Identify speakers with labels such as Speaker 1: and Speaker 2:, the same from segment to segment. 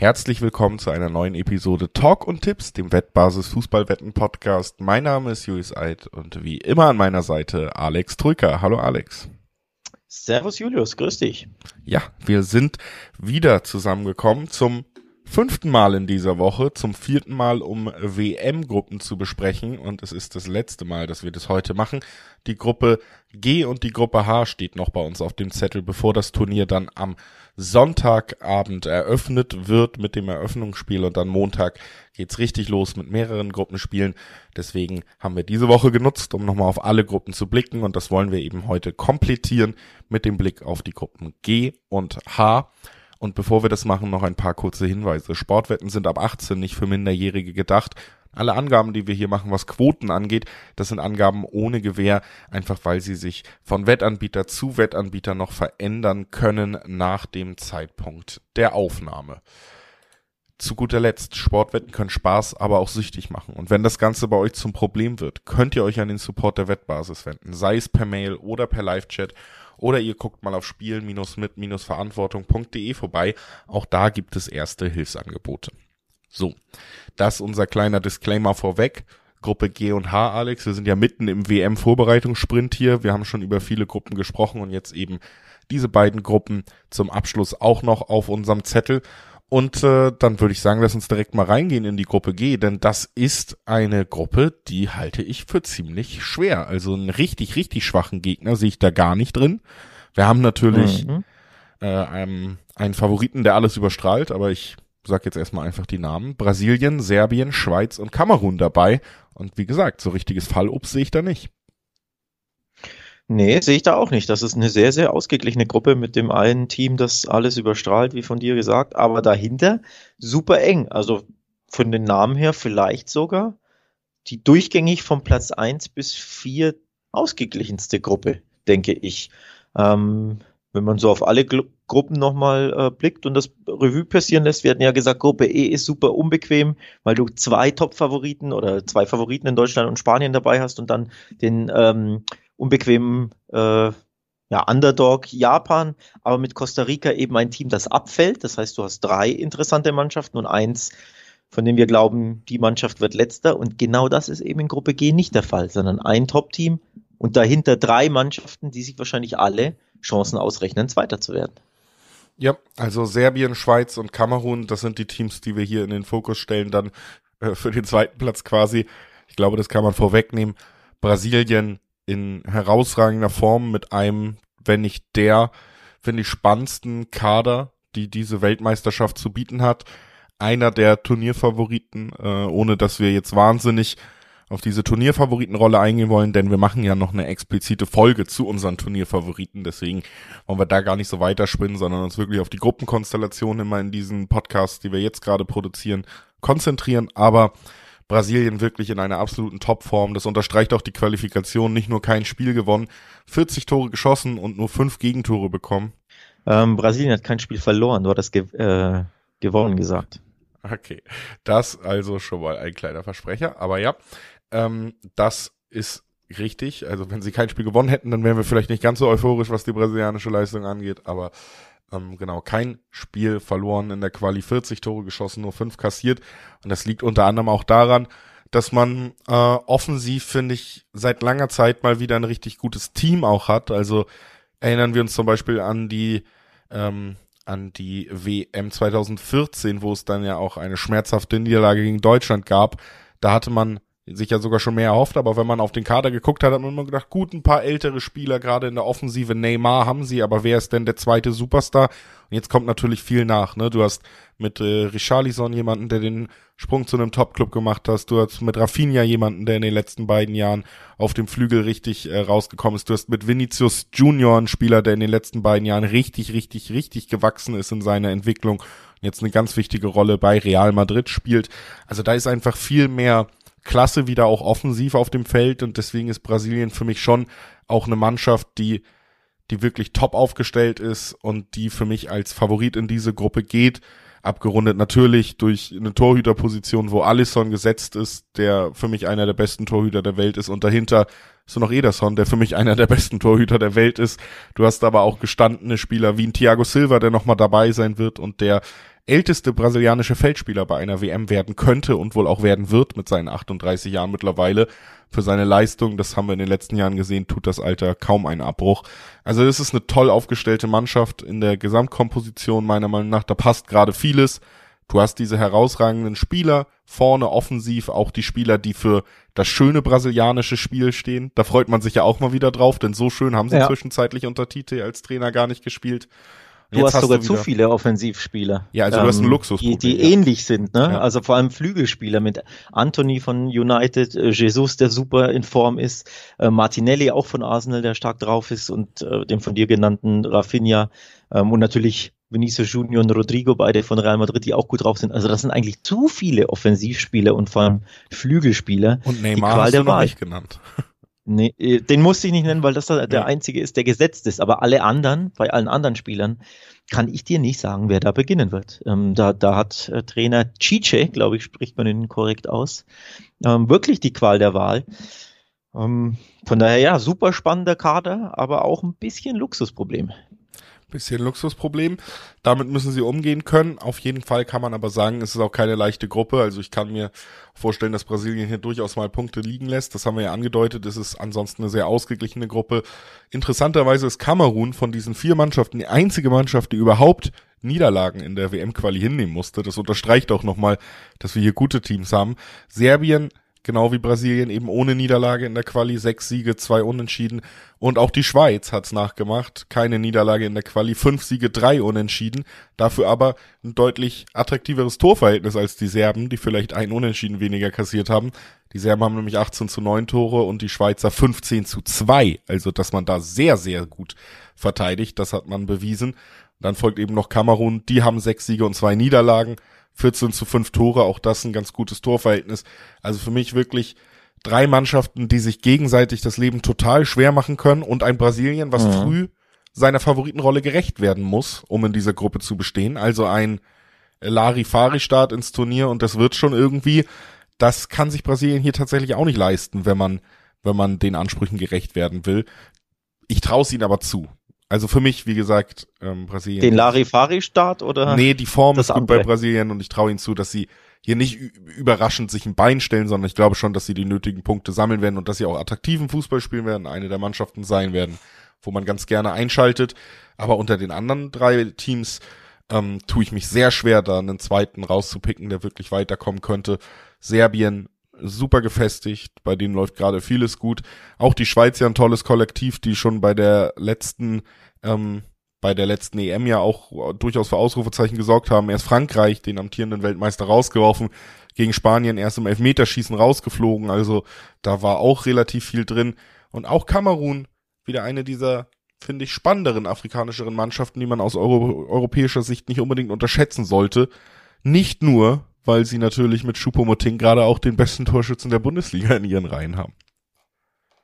Speaker 1: Herzlich willkommen zu einer neuen Episode Talk und Tipps, dem Wettbasis Fußballwetten Podcast. Mein Name ist Julius Eid und wie immer an meiner Seite Alex Trücker. Hallo Alex.
Speaker 2: Servus Julius, grüß dich.
Speaker 1: Ja, wir sind wieder zusammengekommen zum fünften Mal in dieser Woche, zum vierten Mal, um WM-Gruppen zu besprechen. Und es ist das letzte Mal, dass wir das heute machen. Die Gruppe G und die Gruppe H steht noch bei uns auf dem Zettel, bevor das Turnier dann am Sonntagabend eröffnet wird mit dem Eröffnungsspiel und dann Montag geht's richtig los mit mehreren Gruppenspielen. Deswegen haben wir diese Woche genutzt, um nochmal auf alle Gruppen zu blicken und das wollen wir eben heute komplettieren mit dem Blick auf die Gruppen G und H. Und bevor wir das machen, noch ein paar kurze Hinweise. Sportwetten sind ab 18 nicht für Minderjährige gedacht. Alle Angaben, die wir hier machen, was Quoten angeht, das sind Angaben ohne Gewähr, einfach weil sie sich von Wettanbieter zu Wettanbieter noch verändern können nach dem Zeitpunkt der Aufnahme. Zu guter Letzt, Sportwetten können Spaß, aber auch süchtig machen. Und wenn das Ganze bei euch zum Problem wird, könnt ihr euch an den Support der Wettbasis wenden, sei es per Mail oder per Live-Chat oder ihr guckt mal auf spielen-mit-verantwortung.de vorbei. Auch da gibt es erste Hilfsangebote. So, das unser kleiner Disclaimer vorweg. Gruppe G und H, Alex. Wir sind ja mitten im WM-Vorbereitungssprint hier. Wir haben schon über viele Gruppen gesprochen und jetzt eben diese beiden Gruppen zum Abschluss auch noch auf unserem Zettel. Und äh, dann würde ich sagen, lass uns direkt mal reingehen in die Gruppe G, denn das ist eine Gruppe, die halte ich für ziemlich schwer. Also einen richtig, richtig schwachen Gegner sehe ich da gar nicht drin. Wir haben natürlich mhm. äh, einen, einen Favoriten, der alles überstrahlt, aber ich sag jetzt erstmal einfach die Namen. Brasilien, Serbien, Schweiz und Kamerun dabei. Und wie gesagt, so richtiges Fallobst sehe ich da nicht.
Speaker 2: Nee, sehe ich da auch nicht. Das ist eine sehr, sehr ausgeglichene Gruppe mit dem einen Team, das alles überstrahlt, wie von dir gesagt, aber dahinter super eng. Also von den Namen her vielleicht sogar die durchgängig von Platz eins bis vier ausgeglichenste Gruppe, denke ich. Ähm, wenn man so auf alle Gru Gruppen nochmal äh, blickt und das Revue passieren lässt, wir hatten ja gesagt, Gruppe E ist super unbequem, weil du zwei Top-Favoriten oder zwei Favoriten in Deutschland und Spanien dabei hast und dann den ähm, unbequemen äh, ja, Underdog Japan, aber mit Costa Rica eben ein Team, das abfällt. Das heißt, du hast drei interessante Mannschaften und eins, von dem wir glauben, die Mannschaft wird letzter. Und genau das ist eben in Gruppe G nicht der Fall, sondern ein Top-Team und dahinter drei Mannschaften, die sich wahrscheinlich alle Chancen ausrechnen, Zweiter zu werden.
Speaker 1: Ja, also Serbien, Schweiz und Kamerun, das sind die Teams, die wir hier in den Fokus stellen, dann äh, für den zweiten Platz quasi. Ich glaube, das kann man vorwegnehmen. Brasilien, in herausragender Form mit einem, wenn nicht der, finde ich, spannendsten Kader, die diese Weltmeisterschaft zu bieten hat. Einer der Turnierfavoriten, äh, ohne dass wir jetzt wahnsinnig auf diese Turnierfavoritenrolle eingehen wollen, denn wir machen ja noch eine explizite Folge zu unseren Turnierfavoriten, deswegen wollen wir da gar nicht so weiterspinnen, sondern uns wirklich auf die Gruppenkonstellation immer in diesen Podcasts, die wir jetzt gerade produzieren, konzentrieren. Aber Brasilien wirklich in einer absoluten Topform. Das unterstreicht auch die Qualifikation. Nicht nur kein Spiel gewonnen, 40 Tore geschossen und nur fünf Gegentore bekommen.
Speaker 2: Ähm, Brasilien hat kein Spiel verloren, du hattest ge äh, gewonnen gesagt.
Speaker 1: Okay, das also schon mal ein kleiner Versprecher. Aber ja, ähm, das ist richtig. Also wenn sie kein Spiel gewonnen hätten, dann wären wir vielleicht nicht ganz so euphorisch, was die brasilianische Leistung angeht. Aber ähm, genau, kein Spiel verloren in der Quali, 40 Tore geschossen, nur fünf kassiert. Und das liegt unter anderem auch daran, dass man äh, offensiv, finde ich, seit langer Zeit mal wieder ein richtig gutes Team auch hat. Also erinnern wir uns zum Beispiel an die ähm, an die WM 2014, wo es dann ja auch eine schmerzhafte Niederlage gegen Deutschland gab. Da hatte man sich ja sogar schon mehr erhofft, aber wenn man auf den Kader geguckt hat, hat man immer gedacht, gut, ein paar ältere Spieler, gerade in der Offensive, Neymar haben sie, aber wer ist denn der zweite Superstar? Und jetzt kommt natürlich viel nach, ne? Du hast mit äh, Richarlison jemanden, der den Sprung zu einem Topclub gemacht hast, du hast mit Rafinha jemanden, der in den letzten beiden Jahren auf dem Flügel richtig äh, rausgekommen ist, du hast mit Vinicius Junior einen Spieler, der in den letzten beiden Jahren richtig, richtig, richtig gewachsen ist in seiner Entwicklung jetzt eine ganz wichtige Rolle bei Real Madrid spielt. Also da ist einfach viel mehr Klasse wieder auch offensiv auf dem Feld und deswegen ist Brasilien für mich schon auch eine Mannschaft, die die wirklich top aufgestellt ist und die für mich als Favorit in diese Gruppe geht. Abgerundet natürlich durch eine Torhüterposition, wo Alisson gesetzt ist, der für mich einer der besten Torhüter der Welt ist und dahinter ist noch Ederson, der für mich einer der besten Torhüter der Welt ist. Du hast aber auch gestandene Spieler wie ein Thiago Silva, der nochmal dabei sein wird und der älteste brasilianische Feldspieler bei einer WM werden könnte und wohl auch werden wird mit seinen 38 Jahren mittlerweile. Für seine Leistung, das haben wir in den letzten Jahren gesehen, tut das Alter kaum einen Abbruch. Also es ist eine toll aufgestellte Mannschaft in der Gesamtkomposition meiner Meinung nach. Da passt gerade vieles. Du hast diese herausragenden Spieler, vorne offensiv auch die Spieler, die für das schöne brasilianische Spiel stehen. Da freut man sich ja auch mal wieder drauf, denn so schön haben sie ja. zwischenzeitlich unter Tite als Trainer gar nicht gespielt.
Speaker 2: Du hast, hast sogar zu viele Offensivspieler.
Speaker 1: Ja, also ähm, du hast einen ähm, Luxus.
Speaker 2: Die, die ja. ähnlich sind, ne? Ja. Also vor allem Flügelspieler mit Anthony von United, äh, Jesus, der super in Form ist, äh, Martinelli auch von Arsenal, der stark drauf ist und äh, dem von dir genannten Rafinha ähm, und natürlich Vinicius Junior und Rodrigo, beide von Real Madrid, die auch gut drauf sind. Also das sind eigentlich zu viele Offensivspieler und vor allem Flügelspieler.
Speaker 1: Und Neymar hast du noch nicht genannt.
Speaker 2: Nee, äh, den musste ich nicht nennen, weil das der ja. einzige ist, der gesetzt ist. Aber alle anderen, bei allen anderen Spielern, kann ich dir nicht sagen, wer da beginnen wird. Ähm, da, da hat äh, Trainer Chiche, glaube ich, spricht man ihn korrekt aus, ähm, wirklich die Qual der Wahl. Ähm, von daher ja, super spannender Kader, aber auch ein bisschen Luxusproblem
Speaker 1: bisschen Luxusproblem. Damit müssen sie umgehen können. Auf jeden Fall kann man aber sagen, es ist auch keine leichte Gruppe. Also ich kann mir vorstellen, dass Brasilien hier durchaus mal Punkte liegen lässt. Das haben wir ja angedeutet. Es ist ansonsten eine sehr ausgeglichene Gruppe. Interessanterweise ist Kamerun von diesen vier Mannschaften die einzige Mannschaft, die überhaupt Niederlagen in der WM-Quali hinnehmen musste. Das unterstreicht auch nochmal, dass wir hier gute Teams haben. Serbien genau wie Brasilien eben ohne Niederlage in der Quali, sechs Siege, zwei Unentschieden. Und auch die Schweiz hat's nachgemacht, keine Niederlage in der Quali, fünf Siege, drei Unentschieden. Dafür aber ein deutlich attraktiveres Torverhältnis als die Serben, die vielleicht ein Unentschieden weniger kassiert haben. Die Serben haben nämlich 18 zu 9 Tore und die Schweizer 15 zu 2. Also, dass man da sehr, sehr gut verteidigt, das hat man bewiesen. Dann folgt eben noch Kamerun, die haben sechs Siege und zwei Niederlagen. 14 zu 5 Tore, auch das ein ganz gutes Torverhältnis. Also für mich wirklich drei Mannschaften, die sich gegenseitig das Leben total schwer machen können und ein Brasilien, was mhm. früh seiner Favoritenrolle gerecht werden muss, um in dieser Gruppe zu bestehen. Also ein Larifari-Start ins Turnier und das wird schon irgendwie. Das kann sich Brasilien hier tatsächlich auch nicht leisten, wenn man, wenn man den Ansprüchen gerecht werden will. Ich traue es ihnen aber zu. Also für mich, wie gesagt, ähm, Brasilien.
Speaker 2: Den Larifari-Start oder?
Speaker 1: Nee, die Form ist gut bei Brasilien und ich traue ihnen zu, dass sie hier nicht überraschend sich ein Bein stellen, sondern ich glaube schon, dass sie die nötigen Punkte sammeln werden und dass sie auch attraktiven Fußball spielen werden, eine der Mannschaften sein werden, wo man ganz gerne einschaltet. Aber unter den anderen drei Teams ähm, tue ich mich sehr schwer, da einen zweiten rauszupicken, der wirklich weiterkommen könnte. Serbien super gefestigt, bei denen läuft gerade vieles gut. Auch die Schweiz ja ein tolles Kollektiv, die schon bei der letzten, ähm, bei der letzten EM ja auch durchaus für Ausrufezeichen gesorgt haben. Erst Frankreich, den amtierenden Weltmeister, rausgeworfen, gegen Spanien erst im Elfmeterschießen rausgeflogen, also da war auch relativ viel drin. Und auch Kamerun, wieder eine dieser, finde ich, spannenderen afrikanischeren Mannschaften, die man aus Euro europäischer Sicht nicht unbedingt unterschätzen sollte. Nicht nur, weil sie natürlich mit Choupo-Moting gerade auch den besten Torschützen der Bundesliga in ihren Reihen haben.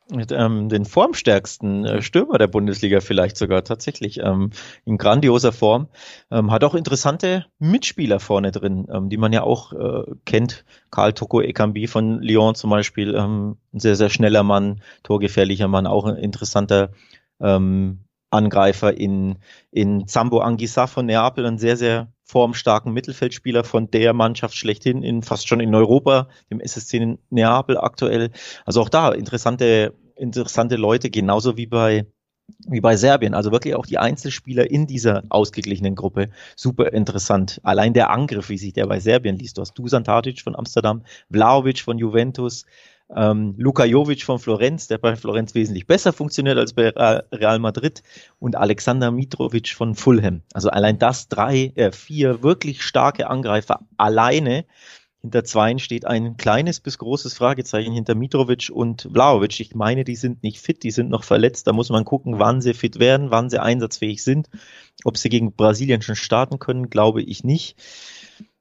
Speaker 2: Mit, ähm, den formstärksten äh, Stürmer der Bundesliga vielleicht sogar tatsächlich ähm, in grandioser Form. Ähm, hat auch interessante Mitspieler vorne drin, ähm, die man ja auch äh, kennt. Karl Toko Ekambi von Lyon zum Beispiel, ähm, ein sehr, sehr schneller Mann, torgefährlicher Mann, auch ein interessanter ähm, Angreifer in, in Zambo Anguissa von Neapel, ein sehr, sehr formstarken Mittelfeldspieler von der Mannschaft schlechthin, in fast schon in Europa, dem SSC in Neapel aktuell. Also auch da interessante, interessante Leute, genauso wie bei wie bei Serbien, also wirklich auch die Einzelspieler in dieser ausgeglichenen Gruppe, super interessant. Allein der Angriff, wie sich der bei Serbien liest. Du hast Dusan Tadic von Amsterdam, Vlaovic von Juventus, ähm, Luka Jovic von Florenz, der bei Florenz wesentlich besser funktioniert als bei Real Madrid und Alexander Mitrovic von Fulham. Also allein das drei, äh, vier wirklich starke Angreifer alleine. Hinter zweien steht ein kleines bis großes Fragezeichen hinter Mitrovic und Vlaovic. Ich meine, die sind nicht fit, die sind noch verletzt. Da muss man gucken, wann sie fit werden, wann sie einsatzfähig sind. Ob sie gegen Brasilien schon starten können, glaube ich nicht.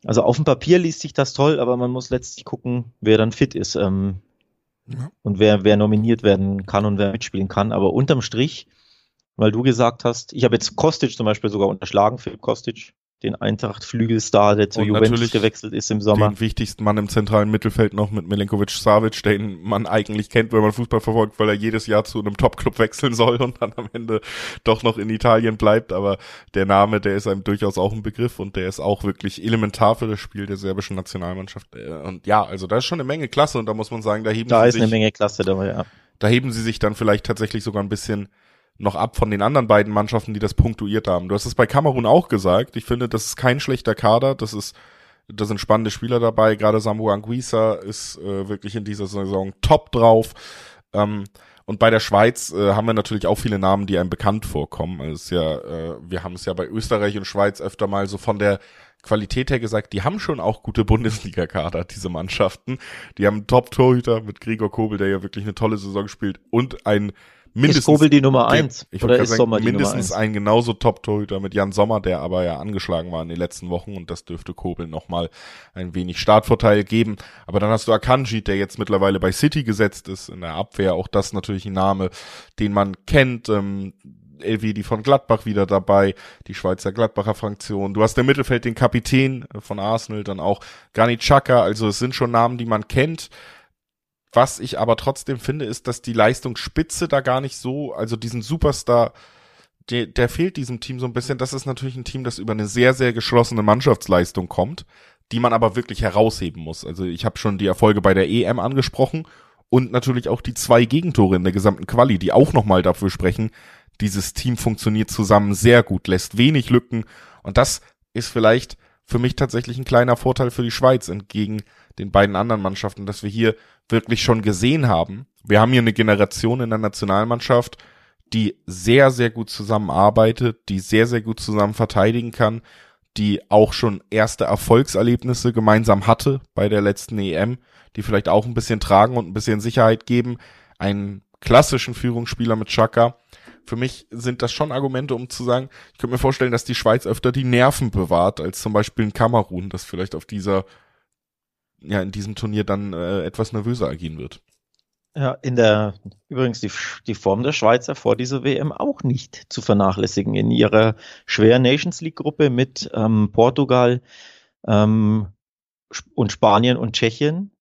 Speaker 2: Also auf dem Papier liest sich das toll, aber man muss letztlich gucken, wer dann fit ist. Ähm, Und wer, wer nominiert werden kann und wer mitspielen kann. Aber unterm Strich, weil du gesagt hast, ich habe jetzt Kostic zum Beispiel sogar unterschlagen, Philipp Kostic, den Eintracht-Flügelstar, der zu
Speaker 1: Und
Speaker 2: Juventus
Speaker 1: natürlich
Speaker 2: gewechselt ist im Sommer.
Speaker 1: Den wichtigsten Mann im zentralen Mittelfeld noch mit Milenkovic Savic, den man eigentlich kennt, wenn man Fußball verfolgt, weil er jedes Jahr zu einem Top-Club wechseln soll und dann am Ende doch noch in Italien bleibt. Aber der Name, der ist einem durchaus auch ein Begriff und der ist auch wirklich elementar für das Spiel der serbischen Nationalmannschaft. Äh, Und ja, also da ist schon eine Menge Klasse und da muss man sagen, da heben
Speaker 2: Da
Speaker 1: sie
Speaker 2: ist
Speaker 1: sich
Speaker 2: eine Menge Klasse dabei, ja.
Speaker 1: da heben sie sich dann vielleicht tatsächlich sogar ein bisschen noch ab von den anderen beiden Mannschaften, die das punktuiert haben. Du hast es bei Kamerun auch gesagt. Ich finde, das ist kein schlechter Kader. Das ist, da sind spannende Spieler dabei. Gerade Samu Anguissa ist äh, wirklich in dieser Saison top drauf. Ähm, und bei der Schweiz äh, haben wir natürlich auch viele Namen, die einem bekannt vorkommen. Also ist ja, äh, wir haben es ja bei Österreich und Schweiz öfter mal so von der Qualität her gesagt, die haben schon auch gute Bundesliga-Kader, diese Mannschaften. Die haben einen Top-Torhüter mit Gregor Kobel, der ja wirklich eine tolle Saison spielt und ein mindestens
Speaker 2: ist Kobel die Nummer eins
Speaker 1: Ich oder
Speaker 2: ist
Speaker 1: sagen,
Speaker 2: Sommer die Nummer
Speaker 1: mindestens
Speaker 2: eins?
Speaker 1: ein genauso Top-Torhüter mit Jan Sommer, der aber ja angeschlagen war in den letzten Wochen und das dürfte Kobel nochmal ein wenig Startvorteil geben. Aber dann hast du Akanji, der jetzt mittlerweile bei City gesetzt ist, in der Abwehr, auch das natürlich ein Name, den man kennt. Ähm, Elvedi von Gladbach wieder dabei, die Schweizer Gladbacher Fraktion. Du hast im Mittelfeld den Kapitän von Arsenal, dann auch Granit Xhaka, also es sind schon Namen, die man kennt. Was ich aber trotzdem finde, ist, dass die Leistungsspitze da gar nicht so, also diesen Superstar, der, der fehlt diesem Team so ein bisschen. Das ist natürlich ein Team, das über eine sehr, sehr geschlossene Mannschaftsleistung kommt, die man aber wirklich herausheben muss. Also ich habe schon die Erfolge bei der EM angesprochen und natürlich auch die zwei Gegentore in der gesamten Quali, die auch nochmal dafür sprechen, dieses Team funktioniert zusammen sehr gut, lässt wenig Lücken und das ist vielleicht für mich tatsächlich ein kleiner Vorteil für die Schweiz entgegen den beiden anderen Mannschaften, dass wir hier wirklich schon gesehen haben. Wir haben hier eine Generation in der Nationalmannschaft, die sehr, sehr gut zusammenarbeitet, die sehr, sehr gut zusammen verteidigen kann, die auch schon erste Erfolgserlebnisse gemeinsam hatte bei der letzten EM, die vielleicht auch ein bisschen tragen und ein bisschen Sicherheit geben. Einen klassischen Führungsspieler mit Chaka. Für mich sind das schon Argumente, um zu sagen, ich könnte mir vorstellen, dass die Schweiz öfter die Nerven bewahrt, als zum Beispiel in Kamerun, das vielleicht auf dieser, ja, in diesem Turnier dann äh, etwas nervöser agieren wird.
Speaker 2: Ja, in der, übrigens die, die Form der Schweizer vor dieser WM auch nicht zu vernachlässigen. In ihrer schweren Nations League Gruppe mit ähm, Portugal ähm, und Spanien und Tschechien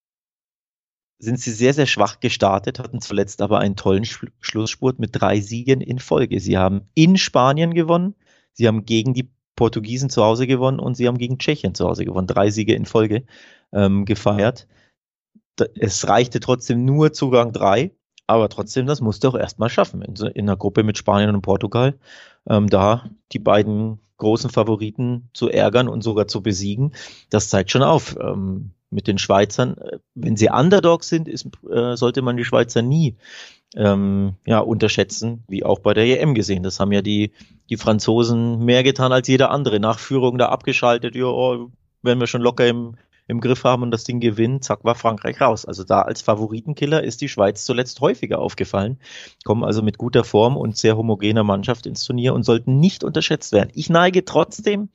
Speaker 2: sind sie sehr, sehr schwach gestartet, hatten zuletzt aber einen tollen Sch Schlussspurt mit drei Siegen in Folge. Sie haben in Spanien gewonnen, sie haben gegen die Portugiesen zu Hause gewonnen und sie haben gegen Tschechien zu Hause gewonnen. Drei Siege in Folge ähm, gefeiert. Es reichte trotzdem nur Zugang drei, aber trotzdem, das musste auch erstmal schaffen. In, in einer Gruppe mit Spanien und Portugal, ähm, da die beiden großen Favoriten zu ärgern und sogar zu besiegen, das zeigt schon auf. Ähm, mit den Schweizern, wenn sie Underdogs sind, ist, äh, sollte man die Schweizer nie ähm, ja, unterschätzen, wie auch bei der EM gesehen. Das haben ja die, die Franzosen mehr getan als jeder andere. Nach Führung da abgeschaltet, ja, oh, wenn wir schon locker im, im Griff haben und das Ding gewinnen, zack, war Frankreich raus. Also da als Favoritenkiller ist die Schweiz zuletzt häufiger aufgefallen, kommen also mit guter Form und sehr homogener Mannschaft ins Turnier und sollten nicht unterschätzt werden. Ich neige trotzdem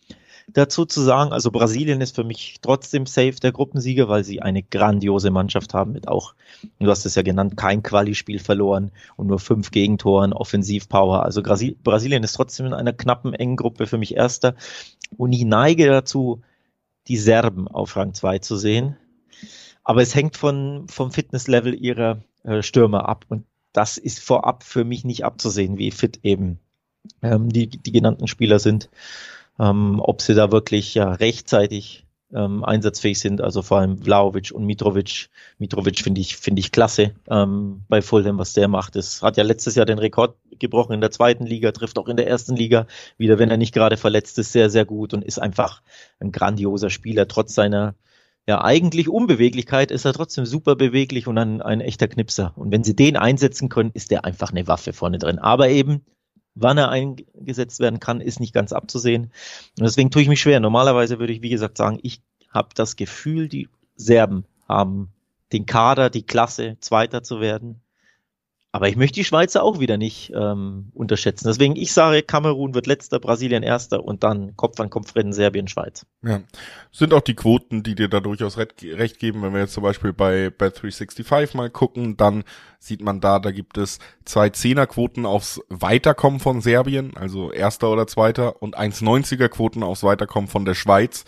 Speaker 2: dazu zu sagen, also Brasilien ist für mich trotzdem safe der Gruppensieger, weil sie eine grandiose Mannschaft haben mit auch, du hast es ja genannt, kein Quali-Spiel verloren und nur fünf Gegentoren, Offensivpower. Also Brasilien ist trotzdem in einer knappen, engen Gruppe für mich Erster und ich neige dazu, die Serben auf Rang 2 zu sehen. Aber es hängt von, vom Fitnesslevel ihrer äh, Stürmer ab und das ist vorab für mich nicht abzusehen, wie fit eben ähm, die, die genannten Spieler sind ähm, ob sie da wirklich ja rechtzeitig ähm, einsatzfähig sind, also vor allem Vlaovic und Mitrovic. Mitrovic finde ich, finde ich klasse ähm, bei Fulham, was der macht. Das hat ja letztes Jahr den Rekord gebrochen in der zweiten Liga, trifft auch in der ersten Liga wieder, wenn er nicht gerade verletzt ist, sehr, sehr gut und ist einfach ein grandioser Spieler. Trotz seiner ja eigentlich Unbeweglichkeit ist er trotzdem super beweglich und ein, ein echter Knipser. Und wenn sie den einsetzen können, ist der einfach eine Waffe vorne drin. Aber eben Wann er eingesetzt werden kann, ist nicht ganz abzusehen. Und deswegen tue ich mich schwer. Normalerweise würde ich, wie gesagt, sagen, ich habe das Gefühl, die Serben haben den Kader, die Klasse, Zweiter zu werden. Aber ich möchte die Schweizer auch wieder nicht ähm, unterschätzen. Deswegen, ich sage, Kamerun wird letzter, Brasilien erster und dann Kopf an Kopf rennen Serbien, Schweiz.
Speaker 1: Ja. Sind auch die Quoten, die dir da durchaus recht geben. Wenn wir jetzt zum Beispiel bei Bet365 mal gucken, dann sieht man da, da gibt es zwei Zehnerquoten aufs Weiterkommen von Serbien, also erster oder zweiter, und 1,90er Quoten aufs Weiterkommen von der Schweiz.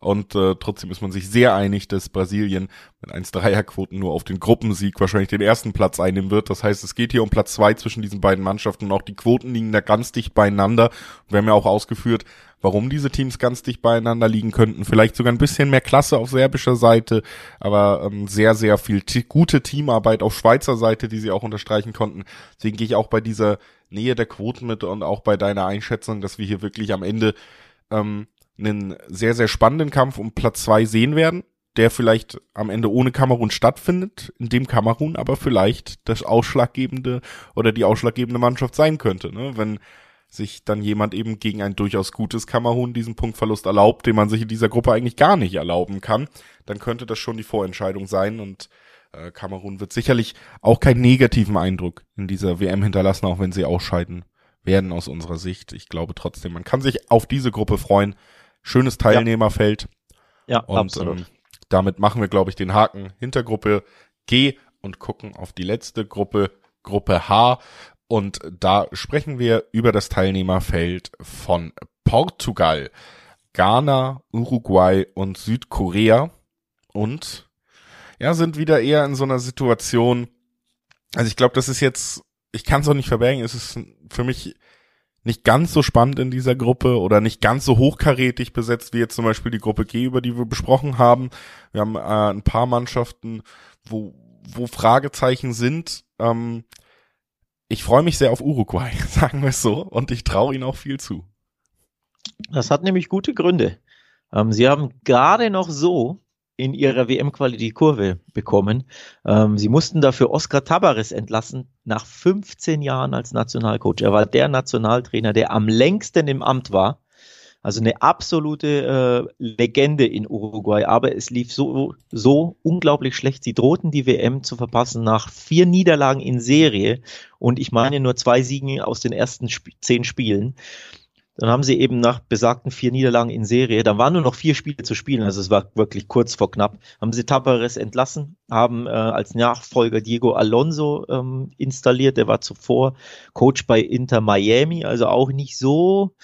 Speaker 1: Und äh, trotzdem ist man sich sehr einig, dass Brasilien mit 1-3er-Quoten nur auf den Gruppensieg wahrscheinlich den ersten Platz einnehmen wird. Das heißt, es geht hier um Platz zwei zwischen diesen beiden Mannschaften und auch die Quoten liegen da ganz dicht beieinander. Wir haben ja auch ausgeführt, warum diese Teams ganz dicht beieinander liegen könnten. Vielleicht sogar ein bisschen mehr Klasse auf serbischer Seite, aber ähm, sehr, sehr viel gute Teamarbeit auf Schweizer Seite, die sie auch unterstreichen konnten. Deswegen gehe ich auch bei dieser Nähe der Quoten mit und auch bei deiner Einschätzung, dass wir hier wirklich am Ende ähm, einen sehr, sehr spannenden Kampf um Platz zwei sehen werden, der vielleicht am Ende ohne Kamerun stattfindet, in dem Kamerun aber vielleicht das ausschlaggebende oder die ausschlaggebende Mannschaft sein könnte, ne? wenn sich dann jemand eben gegen ein durchaus gutes Kamerun diesen Punktverlust erlaubt, den man sich in dieser Gruppe eigentlich gar nicht erlauben kann, dann könnte das schon die Vorentscheidung sein und äh, Kamerun wird sicherlich auch keinen negativen Eindruck in dieser WM hinterlassen, auch wenn sie ausscheiden werden aus unserer Sicht. Ich glaube trotzdem, man kann sich auf diese Gruppe freuen. Schönes Teilnehmerfeld.
Speaker 2: Ja,
Speaker 1: und, absolut. Ähm, damit machen wir, glaube ich, den Haken hinter Gruppe G und gucken auf die letzte Gruppe, Gruppe H. Und da sprechen wir über das Teilnehmerfeld von Portugal, Ghana, Uruguay und Südkorea. Und ja, sind wieder eher in so einer Situation. Also ich glaube, das ist jetzt, ich kann es auch nicht verbergen, es ist für mich nicht ganz so spannend in dieser Gruppe oder nicht ganz so hochkarätig besetzt wie jetzt zum Beispiel die Gruppe G, über die wir besprochen haben. Wir haben äh, ein paar Mannschaften, wo, wo Fragezeichen sind. Ähm, ich freue mich sehr auf Uruguay, sagen wir es so, und ich traue ihnen auch viel zu.
Speaker 2: Das hat nämlich gute Gründe. Ähm, sie haben gerade noch so in ihrer WM-Quali die Kurve bekommen. Ähm, sie mussten dafür Oscar Tabares entlassen, nach 15 Jahren als Nationalcoach. Er war der Nationaltrainer, der am längsten im Amt war. Also eine absolute äh, Legende in Uruguay. Aber es lief so, so unglaublich schlecht. Sie drohten die WM zu verpassen nach vier Niederlagen in Serie. Und ich meine nur zwei Siegen aus den ersten Sp zehn Spielen. Dann haben sie eben nach besagten vier Niederlagen in Serie, da waren nur noch vier Spiele zu spielen, also es war wirklich kurz vor knapp, haben sie Tapares entlassen, haben äh, als Nachfolger Diego Alonso ähm, installiert, der war zuvor Coach bei Inter Miami, also auch nicht so,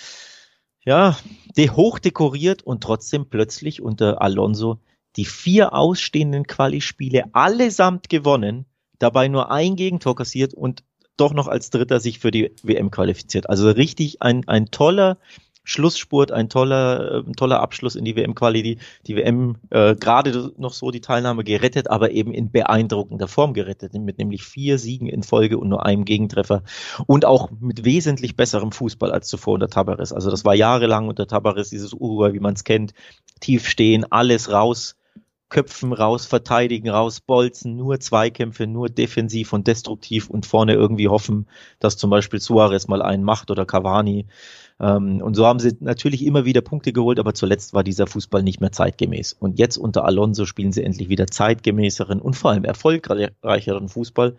Speaker 2: ja, de hoch dekoriert und trotzdem plötzlich unter Alonso die vier ausstehenden Quali-Spiele allesamt gewonnen, dabei nur ein Gegentor kassiert und doch noch als Dritter sich für die WM qualifiziert. Also richtig ein, ein toller Schlussspurt, ein toller, äh, toller Abschluss in die WM-Quali, die, die WM äh, gerade noch so die Teilnahme gerettet, aber eben in beeindruckender Form gerettet, mit nämlich vier Siegen in Folge und nur einem Gegentreffer und auch mit wesentlich besserem Fußball als zuvor unter Tabares. Also das war jahrelang unter Tabares dieses Uruguay, wie man es kennt, tief stehen, alles raus, Köpfen raus, verteidigen raus, bolzen, nur Zweikämpfe, nur defensiv und destruktiv und vorne irgendwie hoffen, dass zum Beispiel Suarez mal einen macht oder Cavani. Ähm, und so haben sie natürlich immer wieder Punkte geholt, aber zuletzt war dieser Fußball nicht mehr zeitgemäß. Und jetzt unter Alonso spielen sie endlich wieder zeitgemäßeren und vor allem erfolgreicheren Fußball,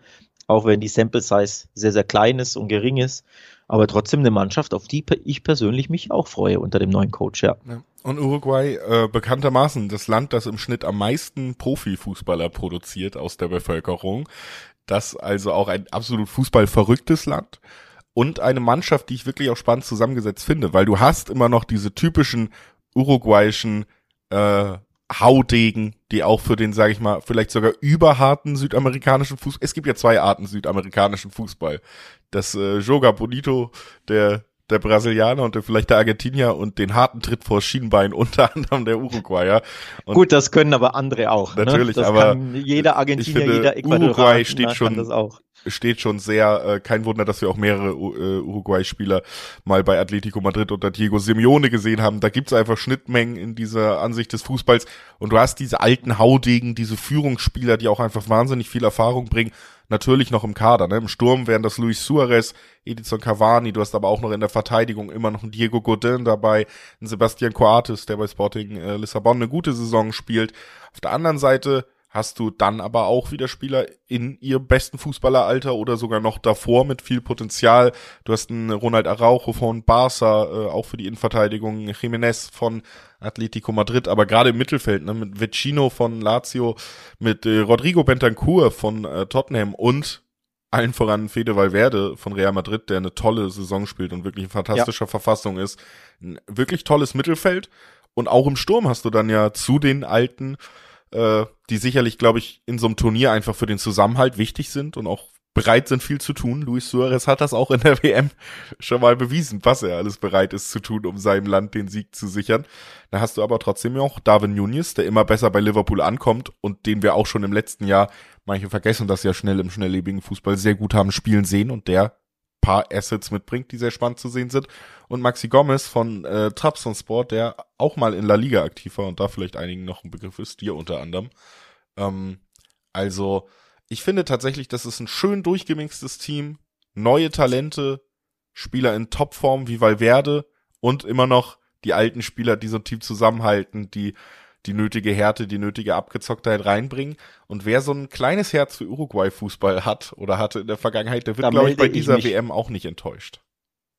Speaker 2: auch wenn die Sample Size sehr, sehr klein ist und gering ist aber trotzdem eine Mannschaft, auf die ich persönlich mich auch freue unter dem neuen Coach, ja. ja.
Speaker 1: Und Uruguay äh, bekanntermaßen das Land, das im Schnitt am meisten Profifußballer produziert aus der Bevölkerung. Das also auch ein absolut fußballverrücktes Land und eine Mannschaft, die ich wirklich auch spannend zusammengesetzt finde, weil du hast immer noch diese typischen uruguayischen äh, Haudegen, die auch für den, sage ich mal, vielleicht sogar überharten südamerikanischen Fußball. Es gibt ja zwei Arten südamerikanischen Fußball. Das äh, Joga Bonito, der der Brasilianer und der, vielleicht der Argentinier und den harten Tritt vor Schienbein unter anderem der Uruguayer. Und
Speaker 2: Gut, das können aber andere auch.
Speaker 1: Ne? Natürlich,
Speaker 2: ne?
Speaker 1: aber
Speaker 2: jeder Argentinier, finde, jeder
Speaker 1: Ecuador Uruguay steht schon das auch steht schon sehr, äh, kein Wunder, dass wir auch mehrere äh, Uruguay-Spieler mal bei Atletico Madrid unter Diego Simeone gesehen haben. Da gibt's einfach Schnittmengen in dieser Ansicht des Fußballs und du hast diese alten Haudegen, diese Führungsspieler, die auch einfach wahnsinnig viel Erfahrung bringen, natürlich noch im Kader. Ne? Im Sturm wären das Luis Suarez, Edison Cavani, du hast aber auch noch in der Verteidigung immer noch einen Diego Godin dabei, einen Sebastian Coates, der bei Sporting äh, Lissabon eine gute Saison spielt. Auf der anderen Seite hast du dann aber auch wieder Spieler in ihrem besten Fußballeralter oder sogar noch davor mit viel Potenzial. Du hast einen Ronald Araujo von Barca, äh, auch für die Innenverteidigung, Jiménez von Atletico Madrid, aber gerade im Mittelfeld, ne, mit Vecino von Lazio, mit äh, Rodrigo Bentancur von äh, Tottenham und allen voran Fede Valverde von Real Madrid, der eine tolle Saison spielt und wirklich in fantastischer ja. Verfassung ist. Ein wirklich tolles Mittelfeld. Und auch im Sturm hast du dann ja zu den alten, äh, die sicherlich, glaube ich, in so einem Turnier einfach für den Zusammenhalt wichtig sind und auch bereit sind, viel zu tun. Luis Suarez hat das auch in der WM schon mal bewiesen, was er alles bereit ist zu tun, um seinem Land den Sieg zu sichern. Da hast du aber trotzdem auch Darwin Nunez, der immer besser bei Liverpool ankommt und den wir auch schon im letzten Jahr, manche vergessen das ja schnell im schnelllebigen Fußball, sehr gut haben spielen sehen und der paar Assets mitbringt, die sehr spannend zu sehen sind. Und Maxi Gomez von äh, Trabzonspor, der auch mal in La Liga aktiv war und da vielleicht einigen noch ein Begriff ist, dir unter anderem. Ähm, also ich finde tatsächlich, das ist ein schön durchgemixtes Team, neue Talente, Spieler in Topform wie Valverde und immer noch die alten Spieler, die so ein Team zusammenhalten, die die nötige Härte, die nötige Abgezocktheit reinbringen. Und wer so ein kleines Herz für Uruguay-Fußball hat oder hatte in der Vergangenheit, der wird, glaube ich, bei dieser ich WM auch nicht enttäuscht.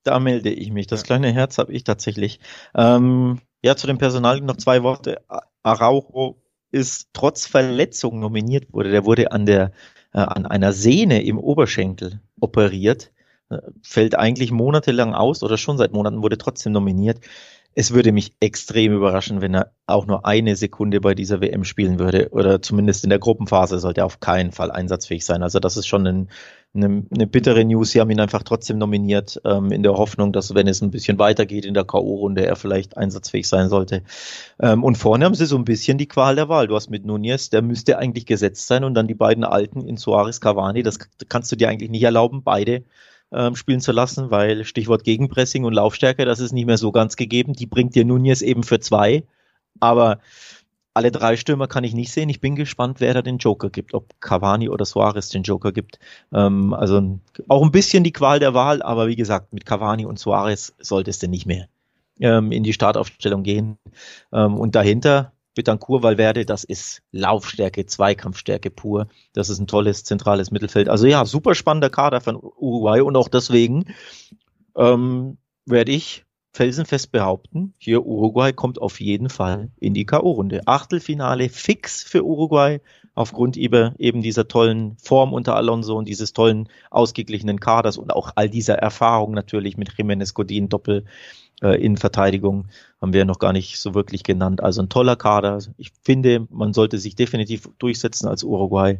Speaker 2: Da melde ich mich. Das ja. kleine Herz habe ich tatsächlich. Ähm, ja, zu dem Personal noch zwei Worte. Araujo ist trotz Verletzung nominiert wurde. Der wurde an der äh, an einer Sehne im Oberschenkel operiert, äh, fällt eigentlich monatelang aus oder schon seit Monaten wurde trotzdem nominiert. Es würde mich extrem überraschen, wenn er auch nur eine Sekunde bei dieser WM spielen würde oder zumindest in der Gruppenphase sollte er auf keinen Fall einsatzfähig sein. Also das ist schon ein, eine, eine bittere News. Sie haben ihn einfach trotzdem nominiert, ähm, in der Hoffnung, dass wenn es ein bisschen weitergeht in der K.O.-Runde, er vielleicht einsatzfähig sein sollte. Ähm, und vorne haben sie so ein bisschen die Qual der Wahl. Du hast mit Nunez, der müsste eigentlich gesetzt sein und dann die beiden Alten in Suarez, Cavani, das kannst du dir eigentlich nicht erlauben, beide ähm, spielen zu lassen, weil Stichwort Gegenpressing und Laufstärke, das ist nicht mehr so ganz gegeben. Die bringt dir Nunez eben für zwei. Aber alle drei Stürmer kann ich nicht sehen. Ich bin gespannt, wer da den Joker gibt, ob Cavani oder Suarez den Joker gibt. Ähm, also auch ein bisschen die Qual der Wahl, aber wie gesagt, mit Cavani und Suarez solltest du nicht mehr ähm, in die Startaufstellung gehen. Ähm, und dahinter Betancourt, Valverde, das ist Laufstärke, Zweikampfstärke pur. Das ist ein tolles zentrales Mittelfeld. Also ja, super spannender Kader von Uruguay und auch deswegen ähm, werde ich felsenfest behaupten, hier Uruguay kommt auf jeden Fall in die K.O.-Runde. Achtelfinale fix für Uruguay aufgrund eben dieser tollen Form unter Alonso und dieses tollen ausgeglichenen Kaders und auch all dieser Erfahrung natürlich mit Jiménez Godin Doppel äh, in Verteidigung haben wir noch gar nicht so wirklich genannt. Also ein toller Kader. Ich finde, man sollte sich definitiv durchsetzen als Uruguay.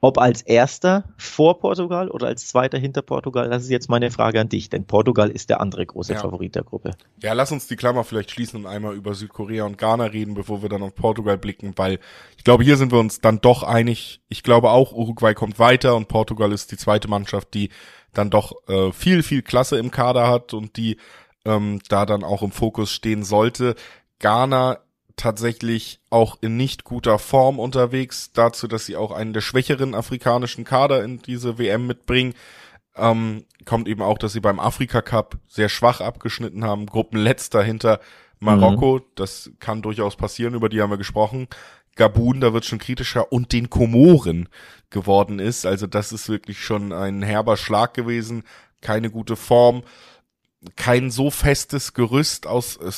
Speaker 2: Ob als erster vor Portugal oder als zweiter hinter Portugal, das ist jetzt meine Frage an dich, denn Portugal ist der andere große ja. Favorit der Gruppe.
Speaker 1: Ja, lass uns die Klammer vielleicht schließen und einmal über Südkorea und Ghana reden, bevor wir dann auf Portugal blicken, weil ich glaube, hier sind wir uns dann doch einig. Ich glaube auch, Uruguay kommt weiter und Portugal ist die zweite Mannschaft, die dann doch äh, viel, viel Klasse im Kader hat und die ähm, da dann auch im Fokus stehen sollte. Ghana tatsächlich auch in nicht guter Form unterwegs, dazu, dass sie auch einen der schwächeren afrikanischen Kader in diese WM mitbringen. Ähm, kommt eben auch, dass sie beim Afrika Cup sehr schwach abgeschnitten haben, Gruppenletzter hinter Marokko, mhm. das kann durchaus passieren, über die haben wir gesprochen. Gabun, da wird schon kritischer und den Komoren geworden ist. Also das ist wirklich schon ein herber Schlag gewesen, keine gute Form kein so festes Gerüst aus äh,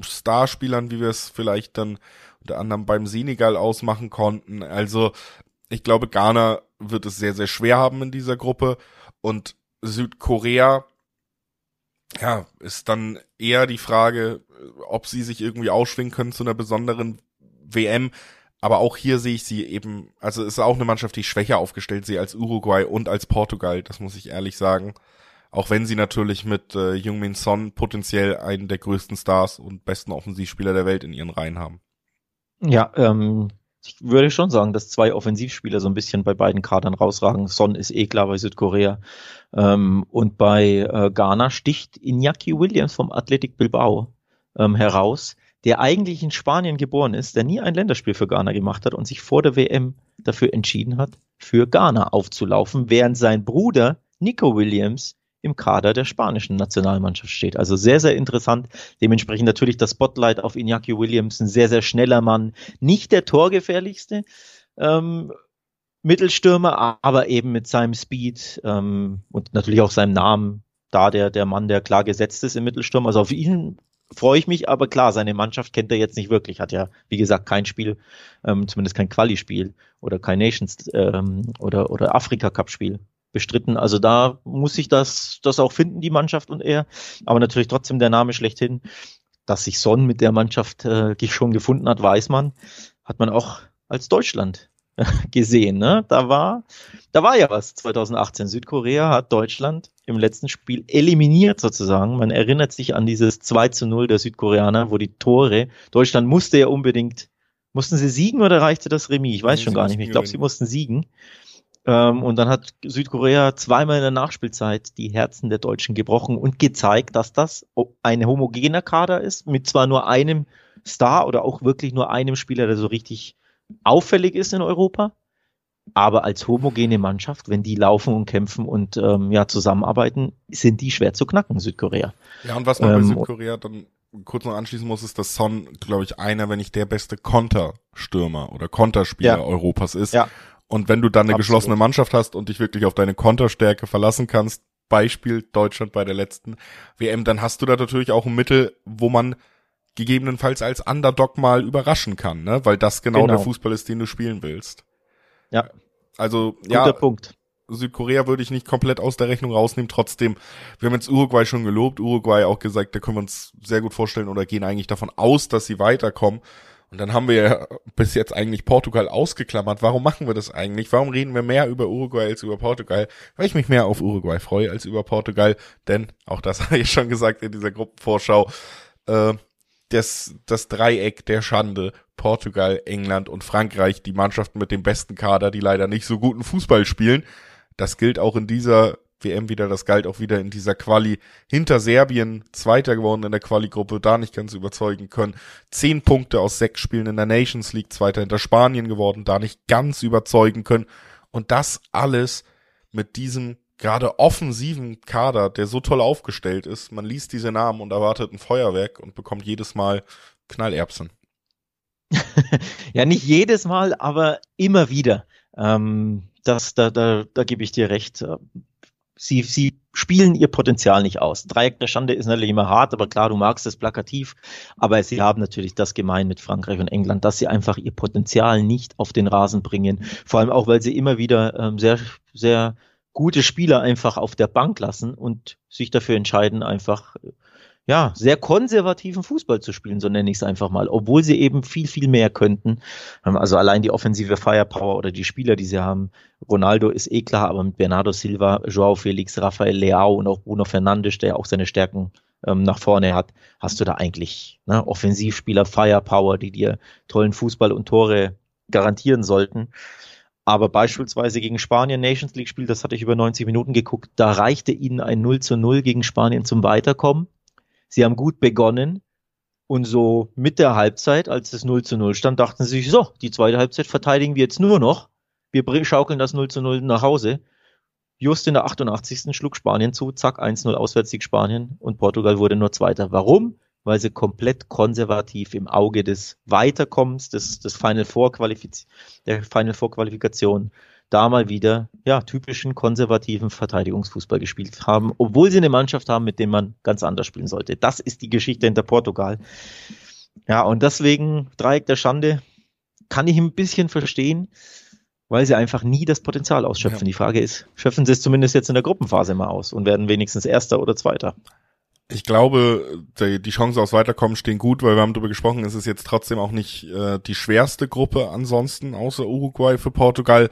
Speaker 1: Starspielern, wie wir es vielleicht dann unter anderem beim Senegal ausmachen konnten. Also ich glaube, Ghana wird es sehr, sehr schwer haben in dieser Gruppe und Südkorea, ja, ist dann eher die Frage, ob sie sich irgendwie ausschwingen können zu einer besonderen WM. Aber auch hier sehe ich sie eben, also ist auch eine Mannschaft, die ich schwächer aufgestellt sehe als Uruguay und als Portugal, das muss ich ehrlich sagen. Auch wenn sie natürlich mit äh, Jungmin Son potenziell einen der größten Stars und besten Offensivspieler der Welt in ihren Reihen haben.
Speaker 2: Ja, ähm, ich würde schon sagen, dass zwei Offensivspieler so ein bisschen bei beiden Kadern rausragen. Son ist eh klar bei Südkorea. Ähm, und bei äh, Ghana sticht Iñaki Williams vom Athletic Bilbao ähm, heraus, der eigentlich in Spanien geboren ist, der nie ein Länderspiel für Ghana gemacht hat und sich vor der WM dafür entschieden hat, für Ghana aufzulaufen, während sein Bruder Nico Williams im Kader der spanischen Nationalmannschaft steht. Also sehr, sehr interessant. Dementsprechend natürlich das Spotlight auf Iñaki Williams, ein sehr, sehr schneller Mann. Nicht der torgefährlichste, ähm, Mittelstürmer, aber eben mit seinem Speed ähm, und natürlich auch seinem Namen da der, der Mann, der klar gesetzt ist im Mittelsturm. Also auf ihn freue ich mich, aber klar, seine Mannschaft kennt er jetzt nicht wirklich. Hat ja, wie gesagt, kein Spiel, ähm, zumindest kein Quali-Spiel oder kein Nations ähm, oder, oder Afrika-Cup-Spiel bestritten. Also da muss ich das, das auch finden, die Mannschaft und er. Aber natürlich trotzdem der Name schlechthin. Dass sich Son mit der Mannschaft äh, schon gefunden hat, weiß man. Hat man auch als Deutschland gesehen. Ne? Da war, da war ja was 2018. Südkorea hat Deutschland im letzten Spiel eliminiert sozusagen. Man erinnert sich an dieses 2 zu 0 der Südkoreaner, wo die Tore, Deutschland musste ja unbedingt, mussten sie siegen oder reichte das Remis? Ich weiß nee, schon gar nicht mehr. Ich glaube, sie mussten siegen. Ähm, und dann hat Südkorea zweimal in der Nachspielzeit die Herzen der Deutschen gebrochen und gezeigt, dass das ein homogener Kader ist, mit zwar nur einem Star oder auch wirklich nur einem Spieler, der so richtig auffällig ist in Europa, aber als homogene Mannschaft, wenn die laufen und kämpfen und ähm, ja zusammenarbeiten, sind die schwer zu knacken, Südkorea.
Speaker 1: Ja, und was man ähm, bei Südkorea dann kurz noch anschließen muss, ist, dass Son, glaube ich, einer, wenn nicht der beste Konterstürmer oder Konterspieler ja. Europas ist. Ja. Und wenn du dann eine Absolut. geschlossene Mannschaft hast und dich wirklich auf deine Konterstärke verlassen kannst, Beispiel Deutschland bei der letzten WM, dann hast du da natürlich auch ein Mittel, wo man gegebenenfalls als Underdog mal überraschen kann, ne? Weil das genau, genau. der Fußball ist, den du spielen willst.
Speaker 2: Ja.
Speaker 1: Also,
Speaker 2: Guter ja. Punkt.
Speaker 1: Südkorea würde ich nicht komplett aus der Rechnung rausnehmen. Trotzdem, wir haben jetzt Uruguay schon gelobt. Uruguay auch gesagt, da können wir uns sehr gut vorstellen oder gehen eigentlich davon aus, dass sie weiterkommen. Und dann haben wir ja bis jetzt eigentlich Portugal ausgeklammert. Warum machen wir das eigentlich? Warum reden wir mehr über Uruguay als über Portugal? Weil ich mich mehr auf Uruguay freue als über Portugal. Denn, auch das habe ich schon gesagt in dieser Gruppenvorschau, äh, das, das Dreieck der Schande, Portugal, England und Frankreich, die Mannschaften mit dem besten Kader, die leider nicht so guten Fußball spielen. Das gilt auch in dieser WM wieder, das galt auch wieder in dieser Quali hinter Serbien, Zweiter geworden in der Quali-Gruppe, da nicht ganz überzeugen können. Zehn Punkte aus sechs Spielen in der Nations League, Zweiter hinter Spanien geworden, da nicht ganz überzeugen können. Und das alles mit diesem gerade offensiven Kader, der so toll aufgestellt ist. Man liest diese Namen und erwartet ein Feuerwerk und bekommt jedes Mal Knallerbsen.
Speaker 2: ja, nicht jedes Mal, aber immer wieder. Ähm, das, da, da, da gebe ich dir recht. Sie, sie spielen ihr Potenzial nicht aus. Dreieck der Schande ist natürlich immer hart, aber klar, du magst es plakativ. Aber sie haben natürlich das gemein mit Frankreich und England, dass sie einfach ihr Potenzial nicht auf den Rasen bringen. Vor allem auch, weil sie immer wieder ähm, sehr, sehr gute Spieler einfach auf der Bank lassen und sich dafür entscheiden, einfach ja, sehr konservativen Fußball zu spielen, so nenne ich es einfach mal, obwohl sie eben viel, viel mehr könnten. Also allein die offensive Firepower oder die Spieler, die sie haben. Ronaldo ist eh klar, aber mit Bernardo Silva, Joao Felix, Rafael Leao und auch Bruno Fernandes, der auch seine Stärken ähm, nach vorne hat, hast du da eigentlich ne, Offensivspieler, Firepower, die dir tollen Fußball und Tore garantieren sollten. Aber beispielsweise gegen Spanien Nations League Spiel, das hatte ich über 90 Minuten geguckt, da reichte ihnen ein 0 zu 0 gegen Spanien zum Weiterkommen. Sie haben gut begonnen und so mit der Halbzeit, als es 0 zu 0 stand, dachten sie sich, so, die zweite Halbzeit verteidigen wir jetzt nur noch. Wir schaukeln das 0 zu 0 nach Hause. Just in der 88. schlug Spanien zu, zack, 1-0 Auswärtssieg Spanien und Portugal wurde nur Zweiter. Warum? Weil sie komplett konservativ im Auge des Weiterkommens, des, des Final Four Qualifiz der Final Four Qualifikation da mal wieder ja typischen konservativen Verteidigungsfußball gespielt haben, obwohl sie eine Mannschaft haben, mit der man ganz anders spielen sollte. Das ist die Geschichte hinter Portugal. Ja, und deswegen Dreieck der Schande kann ich ein bisschen verstehen, weil sie einfach nie das Potenzial ausschöpfen. Ja. Die Frage ist, schöpfen sie es zumindest jetzt in der Gruppenphase mal aus und werden wenigstens Erster oder Zweiter?
Speaker 1: Ich glaube, die, die Chancen aufs Weiterkommen stehen gut, weil wir haben darüber gesprochen, es ist jetzt trotzdem auch nicht äh, die schwerste Gruppe ansonsten, außer Uruguay für Portugal.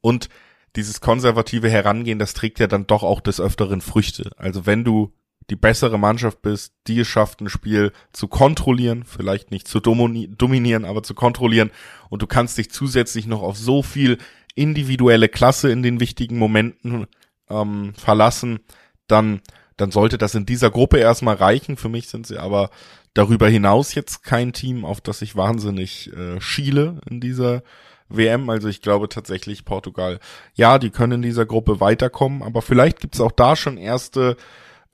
Speaker 1: Und dieses konservative Herangehen, das trägt ja dann doch auch des Öfteren Früchte. Also wenn du die bessere Mannschaft bist, die es schafft, ein Spiel zu kontrollieren, vielleicht nicht zu dominieren, aber zu kontrollieren und du kannst dich zusätzlich noch auf so viel individuelle Klasse in den wichtigen Momenten ähm, verlassen, dann dann sollte das in dieser Gruppe erstmal reichen. Für mich sind sie aber darüber hinaus jetzt kein Team, auf das ich wahnsinnig äh, schiele in dieser WM. Also ich glaube tatsächlich Portugal, ja, die können in dieser Gruppe weiterkommen, aber vielleicht gibt's auch da schon erste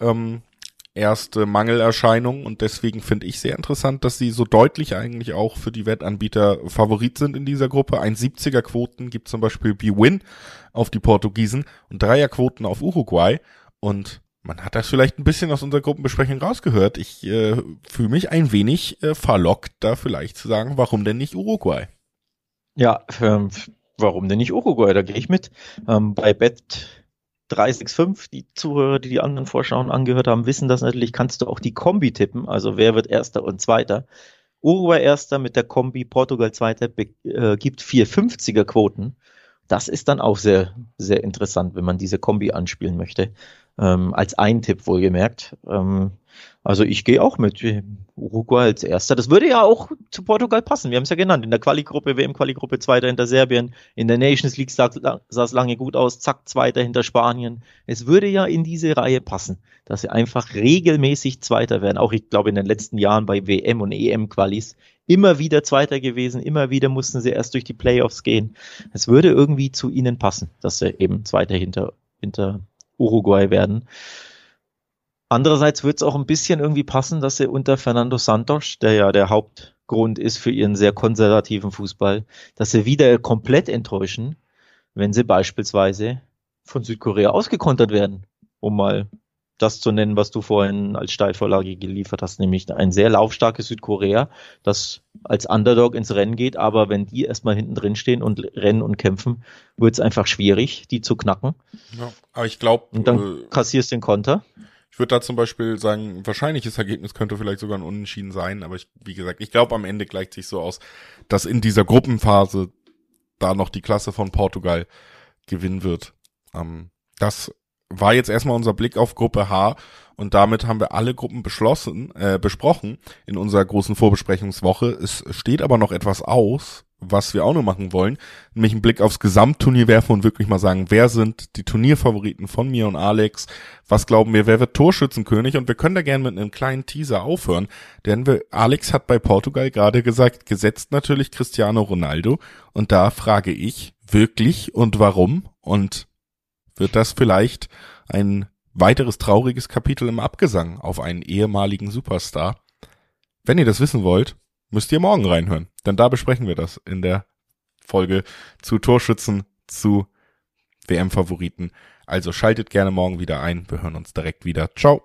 Speaker 1: ähm, erste Mangelerscheinungen und deswegen finde ich sehr interessant, dass sie so deutlich eigentlich auch für die Wettanbieter Favorit sind in dieser Gruppe. Ein 70er Quoten gibt zum Beispiel B-Win auf die Portugiesen und Dreier Quoten auf Uruguay und man hat das vielleicht ein bisschen aus unserer Gruppenbesprechung rausgehört. Ich äh, fühle mich ein wenig äh, verlockt, da vielleicht zu sagen, warum denn nicht Uruguay?
Speaker 2: Ja, ähm, warum denn nicht Uruguay? Da gehe ich mit. Ähm, bei Bet 365, die Zuhörer, die die anderen Vorschauen angehört haben, wissen das natürlich, kannst du auch die Kombi tippen, also wer wird Erster und Zweiter. Uruguay Erster mit der Kombi, Portugal Zweiter äh, gibt 450er Quoten. Das ist dann auch sehr, sehr interessant, wenn man diese Kombi anspielen möchte. Ähm, als ein Tipp wohlgemerkt. Ähm, also ich gehe auch mit Uruguay als Erster. Das würde ja auch zu Portugal passen. Wir haben es ja genannt. In der Quali-Gruppe, WM-Quali-Gruppe Zweiter hinter Serbien. In der Nations League sah, sah es lange gut aus. Zack, Zweiter hinter Spanien. Es würde ja in diese Reihe passen, dass sie einfach regelmäßig Zweiter werden. Auch ich glaube in den letzten Jahren bei WM und EM-Qualis immer wieder Zweiter gewesen. Immer wieder mussten sie erst durch die Playoffs gehen. Es würde irgendwie zu ihnen passen, dass sie eben Zweiter hinter, hinter Uruguay werden. Andererseits wird es auch ein bisschen irgendwie passen, dass sie unter Fernando Santos, der ja der Hauptgrund ist für ihren sehr konservativen Fußball, dass sie wieder komplett enttäuschen, wenn sie beispielsweise von Südkorea ausgekontert werden, um mal das zu nennen, was du vorhin als Steilvorlage geliefert hast, nämlich ein sehr laufstarkes Südkorea, das als Underdog ins Rennen geht, aber wenn die erstmal hinten drin stehen und rennen und kämpfen, wird es einfach schwierig, die zu knacken.
Speaker 1: Ja, aber ich glaube.
Speaker 2: Und dann äh, kassierst den Konter.
Speaker 1: Ich würde da zum Beispiel sagen, wahrscheinliches Ergebnis könnte vielleicht sogar ein Unentschieden sein, aber ich, wie gesagt, ich glaube am Ende gleicht sich so aus, dass in dieser Gruppenphase da noch die Klasse von Portugal gewinnen wird. Ähm, das war jetzt erstmal unser Blick auf Gruppe H und damit haben wir alle Gruppen beschlossen, äh, besprochen in unserer großen Vorbesprechungswoche. Es steht aber noch etwas aus, was wir auch noch machen wollen, nämlich einen Blick aufs Gesamtturnier werfen und wirklich mal sagen, wer sind die Turnierfavoriten von mir und Alex? Was glauben wir, wer wird Torschützenkönig? Und wir können da gerne mit einem kleinen Teaser aufhören, denn wir, Alex hat bei Portugal gerade gesagt, gesetzt natürlich Cristiano Ronaldo. Und da frage ich, wirklich und warum? Und wird das vielleicht ein weiteres trauriges Kapitel im Abgesang auf einen ehemaligen Superstar? Wenn ihr das wissen wollt, müsst ihr morgen reinhören, denn da besprechen wir das in der Folge zu Torschützen, zu WM-Favoriten. Also schaltet gerne morgen wieder ein. Wir hören uns direkt wieder. Ciao.